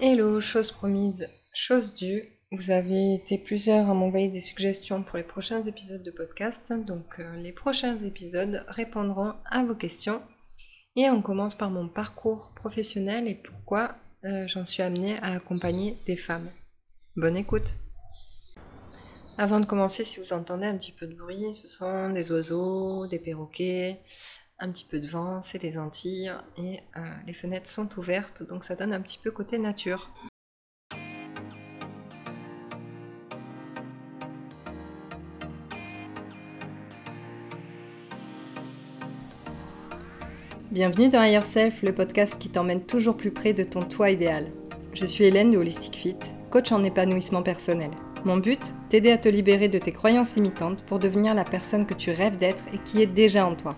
Hello, chose promise, chose due. Vous avez été plusieurs à m'envoyer des suggestions pour les prochains épisodes de podcast, donc euh, les prochains épisodes répondront à vos questions. Et on commence par mon parcours professionnel et pourquoi euh, j'en suis amenée à accompagner des femmes. Bonne écoute Avant de commencer, si vous entendez un petit peu de bruit, ce sont des oiseaux, des perroquets, un petit peu de vent, c'est les Antilles et euh, les fenêtres sont ouvertes donc ça donne un petit peu côté nature. Bienvenue dans Higher Self, le podcast qui t'emmène toujours plus près de ton toi idéal. Je suis Hélène de Holistic Fit, coach en épanouissement personnel. Mon but, t'aider à te libérer de tes croyances limitantes pour devenir la personne que tu rêves d'être et qui est déjà en toi.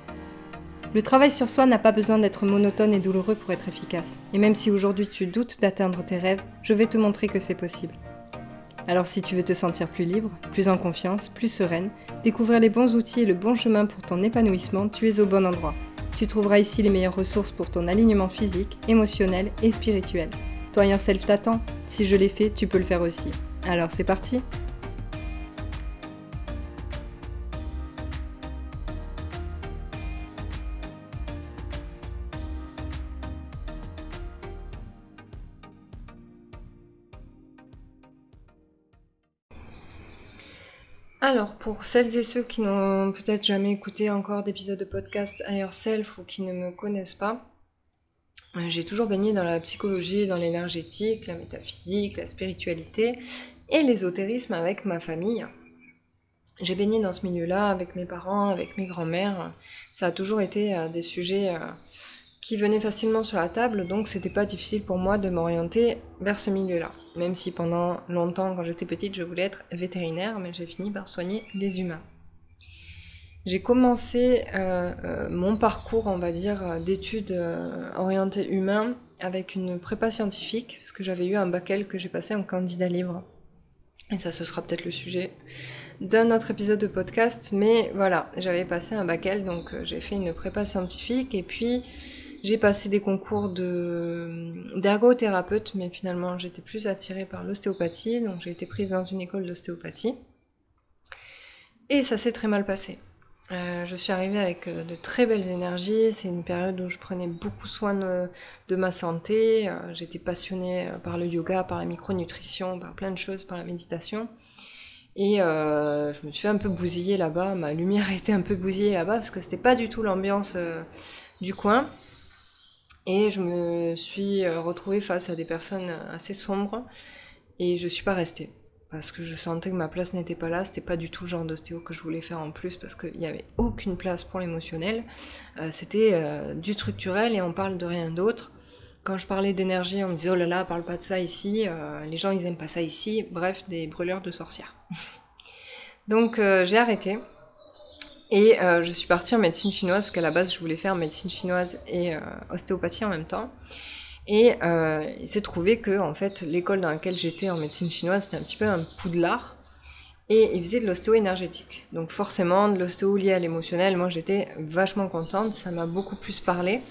Le travail sur soi n'a pas besoin d'être monotone et douloureux pour être efficace. Et même si aujourd'hui tu doutes d'atteindre tes rêves, je vais te montrer que c'est possible. Alors si tu veux te sentir plus libre, plus en confiance, plus sereine, découvrir les bons outils et le bon chemin pour ton épanouissement, tu es au bon endroit. Tu trouveras ici les meilleures ressources pour ton alignement physique, émotionnel et spirituel. Toi yourself t'attend. Si je l'ai fait, tu peux le faire aussi. Alors c'est parti Alors, pour celles et ceux qui n'ont peut-être jamais écouté encore d'épisodes de podcast Higher Self ou qui ne me connaissent pas, euh, j'ai toujours baigné dans la psychologie, dans l'énergétique, la métaphysique, la spiritualité et l'ésotérisme avec ma famille. J'ai baigné dans ce milieu-là avec mes parents, avec mes grands-mères. Ça a toujours été euh, des sujets euh, qui venaient facilement sur la table, donc c'était pas difficile pour moi de m'orienter vers ce milieu-là même si pendant longtemps, quand j'étais petite, je voulais être vétérinaire, mais j'ai fini par soigner les humains. J'ai commencé euh, euh, mon parcours, on va dire, d'études euh, orientées humains avec une prépa scientifique, parce que j'avais eu un bac que j'ai passé en candidat libre. Et ça, ce sera peut-être le sujet d'un autre épisode de podcast, mais voilà, j'avais passé un bac donc j'ai fait une prépa scientifique, et puis j'ai passé des concours d'ergothérapeute, mais finalement j'étais plus attirée par l'ostéopathie, donc j'ai été prise dans une école d'ostéopathie. Et ça s'est très mal passé. Euh, je suis arrivée avec euh, de très belles énergies, c'est une période où je prenais beaucoup soin de, ma santé, euh, j'étais passionnée par le yoga, par la micronutrition, par plein de choses, par la méditation. Et je me suis un peu bousillée là-bas, ma lumière a été un peu bousillée là-bas parce que c'était pas du tout l'ambiance du coin. Et je me suis euh, retrouvée face à des personnes assez sombres et je suis pas restée. Parce que je sentais que ma place n'était pas là, c'était pas du tout le genre d'ostéo que je voulais faire en plus parce qu'il n'y avait aucune place pour l'émotionnel. Euh, c'était euh, du structurel et on parle de rien d'autre. Quand je parlais d'énergie, on me disait oh là là, parle pas de ça ici, les gens ils aiment pas ça ici, bref, des brûleurs de sorcières. Donc j'ai arrêté. Et euh, je suis partie en médecine chinoise, parce qu'à la base, je voulais faire médecine chinoise et euh, ostéopathie en même temps. Et euh, il s'est trouvé que, en fait, l'école dans laquelle j'étais en médecine chinoise, c'était un petit peu un poudlard. Et il faisait de l'ostéo énergétique. Donc forcément, de l'ostéo lié à l'émotionnel, moi j'étais vachement contente, ça m'a beaucoup plus parlé.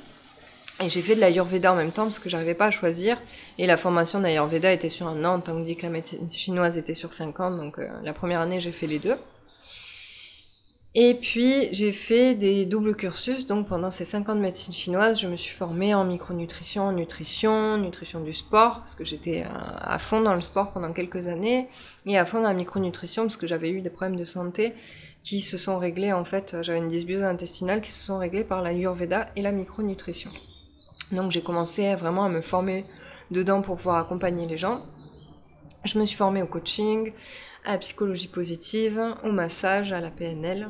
Et j'ai fait de l'Ayurveda en même temps parce que j'arrivais pas à choisir. Et la formation d'Ayurveda était sur un an, tandis que la médecine chinoise était sur cinq ans. Donc la première année, j'ai fait les deux. Et puis j'ai fait des doubles cursus, donc pendant ces 5 ans de médecine chinoise, je me suis formée en micronutrition, nutrition, nutrition du sport, parce que j'étais euh, à fond dans le sport pendant quelques années, et à fond dans la micronutrition, parce que j'avais eu des problèmes de santé qui se sont réglés, en fait, j'avais une dysbiose intestinale qui se sont réglés par la Yurveda et la micronutrition. Donc j'ai commencé vraiment à me former dedans pour pouvoir accompagner les gens. Je me suis formée au coaching, à la psychologie positive, au massage, à la PNL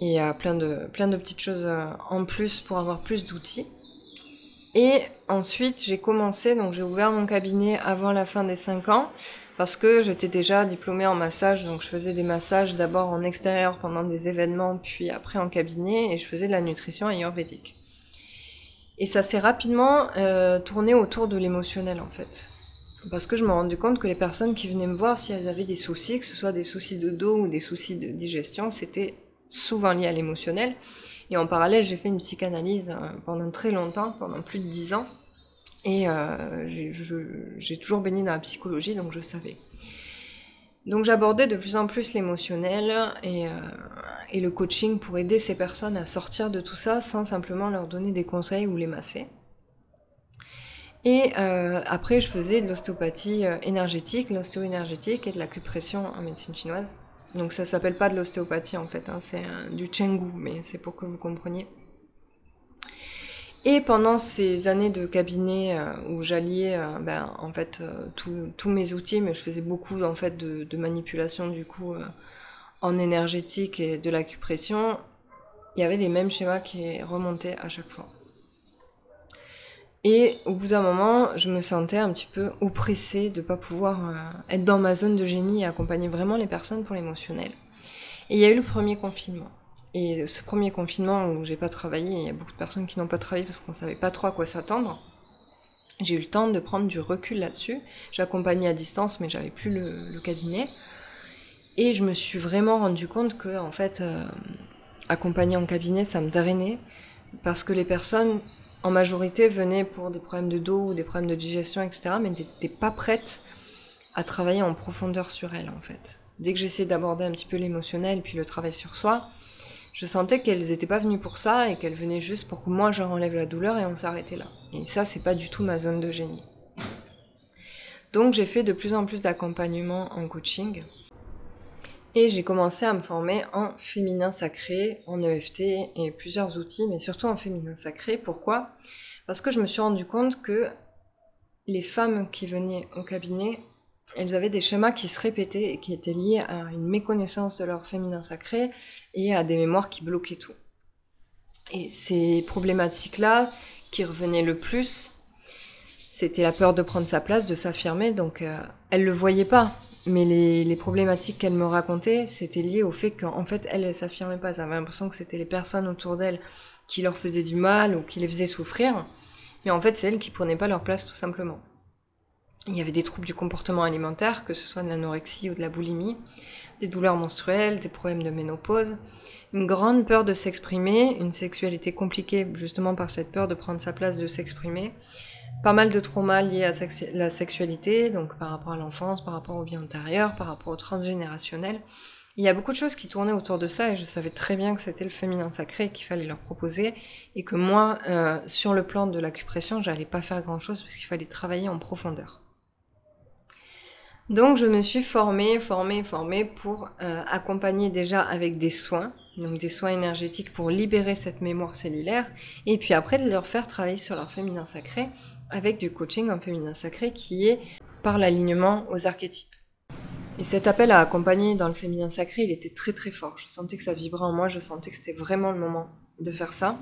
et à plein de, plein de petites choses euh, en plus pour avoir plus d'outils. Et ensuite, j'ai commencé, donc j'ai ouvert mon cabinet avant la fin des 5 ans parce que j'étais déjà diplômée en massage, donc je faisais des massages d'abord en extérieur pendant des événements, puis après en cabinet, et je faisais de la nutrition ayurvédique. Et ça s'est rapidement euh, tourné autour de l'émotionnel en fait. Parce que je me rendu compte que les personnes qui venaient me voir, si elles avaient des soucis, que ce soit des soucis de dos ou des soucis de digestion, c'était souvent lié à l'émotionnel. Et en parallèle, j'ai fait une psychanalyse euh, pendant très longtemps, pendant plus de dix ans. Et euh, j'ai toujours baigné dans la psychologie, donc je savais. Donc j'abordais de plus en plus l'émotionnel et, euh, et, le coaching pour aider ces personnes à sortir de tout ça sans simplement leur donner des conseils ou les masser. Et après, je faisais de l'ostéopathie énergétique, l'ostéo-énergétique et de l'acupression en médecine chinoise. Donc ça s'appelle pas de l'ostéopathie en fait, hein, c'est du Chenggu, mais c'est pour que vous compreniez. Et pendant ces années de cabinet euh, où j'alliais euh, ben, en fait euh, tous mes outils, mais je faisais beaucoup en fait de, manipulation du coup en énergétique et de l'acupression, il y avait les mêmes schémas qui remontaient à chaque fois. Et au bout d'un moment, je me sentais un petit peu oppressée de ne pas pouvoir être dans ma zone de génie et accompagner vraiment les personnes pour l'émotionnel. Et il y a eu le premier confinement. Et ce premier confinement où j'ai pas travaillé, il y a beaucoup de personnes qui n'ont pas travaillé parce qu'on savait pas trop à quoi s'attendre. J'ai eu le temps de prendre du recul là-dessus. J'accompagnais à distance, mais j'avais plus le, cabinet. Et je me suis vraiment rendu compte que, en fait, euh, accompagner en cabinet, ça me drainait. Parce que les personnes, en majorité, venaient pour des problèmes de dos ou des problèmes de digestion, etc., mais n'étaient pas prêtes à travailler en profondeur sur elles, en fait. Dès que j'essayais d'aborder un petit peu l'émotionnel puis le travail sur soi, je sentais qu'elles n'étaient pas venues pour ça et qu'elles venaient juste pour que moi je enlève la douleur et on s'arrêtait là. Et ça, c'est pas du tout ma zone de génie. Donc j'ai fait de plus en plus d'accompagnement en coaching et j'ai commencé à me former en féminin sacré, en EFT et plusieurs outils, mais surtout en féminin sacré. Pourquoi? Parce que je me suis rendu compte que les femmes qui venaient au cabinet elles avaient des schémas qui se répétaient et qui étaient liés à une méconnaissance de leur féminin sacré et à des mémoires qui bloquaient tout. Et ces problématiques-là qui revenaient le plus, c'était la peur de prendre sa place, de s'affirmer, donc euh, elles le voyaient pas. Mais les, problématiques qu'elles me racontaient, c'était lié au fait qu'en fait, elles ne s'affirmaient pas. Elles avaient l'impression que c'était les personnes autour d'elles qui leur faisaient du mal ou qui les faisaient souffrir. Mais en fait, c'est elles qui prenaient pas leur place tout simplement. Il y avait des troubles du comportement alimentaire, que ce soit de l'anorexie ou de la boulimie, des douleurs menstruelles, des problèmes de ménopause, une grande peur de s'exprimer, une sexualité compliquée justement par cette peur de prendre sa place, de s'exprimer, pas mal de traumas liés à la sexualité, donc par rapport à l'enfance, par rapport aux vies antérieures, par rapport au transgénérationnel. Il y a beaucoup de choses qui tournaient autour de ça et je savais très bien que c'était le féminin sacré qu'il fallait leur proposer et que moi, euh, sur le plan de l'acupression, j'allais pas faire grand chose parce qu'il fallait travailler en profondeur. Donc je me suis formée, formée, formée pour euh, accompagner déjà avec des soins, donc des soins énergétiques pour libérer cette mémoire cellulaire, et puis après de leur faire travailler sur leur féminin sacré avec du coaching en féminin sacré qui est par l'alignement aux archétypes. Et cet appel à accompagner dans le féminin sacré, il était très très fort. Je sentais que ça vibrait en moi, je sentais que c'était vraiment le moment de faire ça.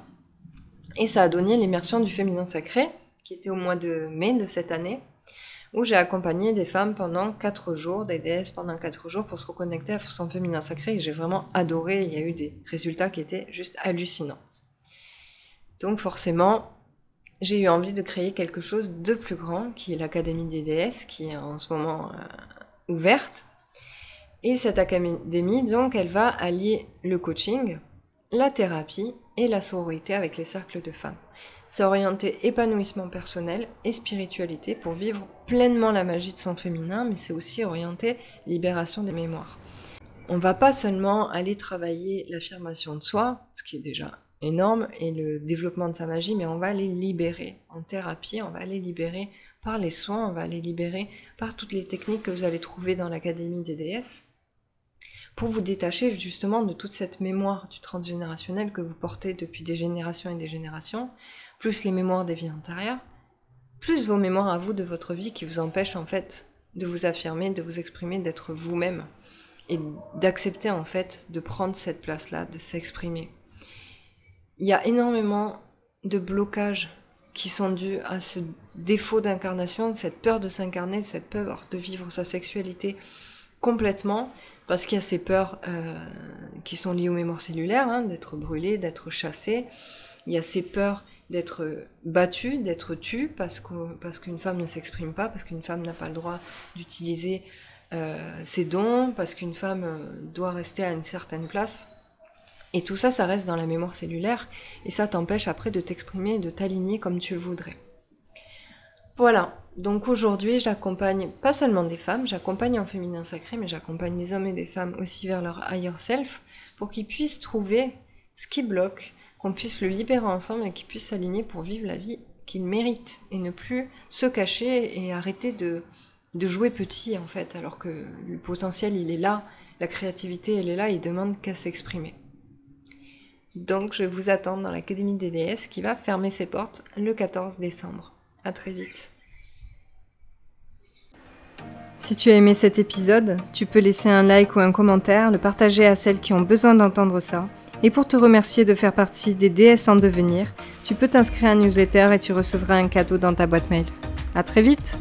Et ça a donné l'immersion du féminin sacré, qui était au mois de mai de cette année, où j'ai accompagné des femmes pendant 4 jours, des déesses pendant 4 jours pour se reconnecter à son féminin sacré et j'ai vraiment adoré, il y a eu des résultats qui étaient juste hallucinants. Donc forcément, j'ai eu envie de créer quelque chose de plus grand, qui est l'Académie des déesses, qui est en ce moment euh, ouverte. Et cette académie, donc, elle va allier le coaching, la thérapie et la sororité avec les cercles de femmes. C'est orienté épanouissement personnel et spiritualité pour vivre pleinement la magie de son féminin, mais c'est aussi orienté libération des mémoires. On va pas seulement aller travailler l'affirmation de soi, ce qui est déjà énorme, et le développement de sa magie, mais on va aller libérer en thérapie, on va aller libérer par les soins, on va aller libérer par toutes les techniques que vous allez trouver dans l'Académie des déesses pour vous détacher justement de toute cette mémoire du transgénérationnel que vous portez depuis des générations et des générations, plus les mémoires des vies antérieures, plus vos mémoires à vous de votre vie qui vous empêchent en fait de vous affirmer, de vous exprimer, d'être vous-même et d'accepter en fait de prendre cette place-là, de s'exprimer. Il y a énormément de blocages qui sont dus à ce défaut d'incarnation, cette peur de s'incarner, cette peur de vivre sa sexualité complètement, parce qu'il y a ces peurs euh, qui sont liées aux mémoires cellulaires, hein, d'être brûlé, d'être chassé. Il y a ces peurs d'être battue, d'être tue, parce qu'une femme ne s'exprime pas, parce qu'une femme n'a pas le droit d'utiliser euh, ses dons, parce qu'une femme euh, doit rester à une certaine place. Et tout ça, ça reste dans la mémoire cellulaire, et ça t'empêche après de t'exprimer et de t'aligner comme tu le voudrais. Voilà, donc aujourd'hui j'accompagne pas seulement des femmes, j'accompagne en féminin sacré, mais j'accompagne des hommes et des femmes aussi vers leur higher self pour qu'ils puissent trouver ce qui bloque, qu'on puisse le libérer ensemble et qu'ils puissent s'aligner pour vivre la vie qu'ils méritent et ne plus se cacher et arrêter de, de jouer petit en fait, alors que le potentiel il est là, la créativité elle est là, il demande qu'à s'exprimer. Donc je vous attends dans l'Académie des déesses qui va fermer ses portes le 14 décembre. A très vite. Si tu as aimé cet épisode, tu peux laisser un like ou un commentaire, le partager à celles qui ont besoin d'entendre ça. Et pour te remercier de faire partie des déesses en devenir, tu peux t'inscrire à un newsletter et tu recevras un cadeau dans ta boîte mail. À très vite!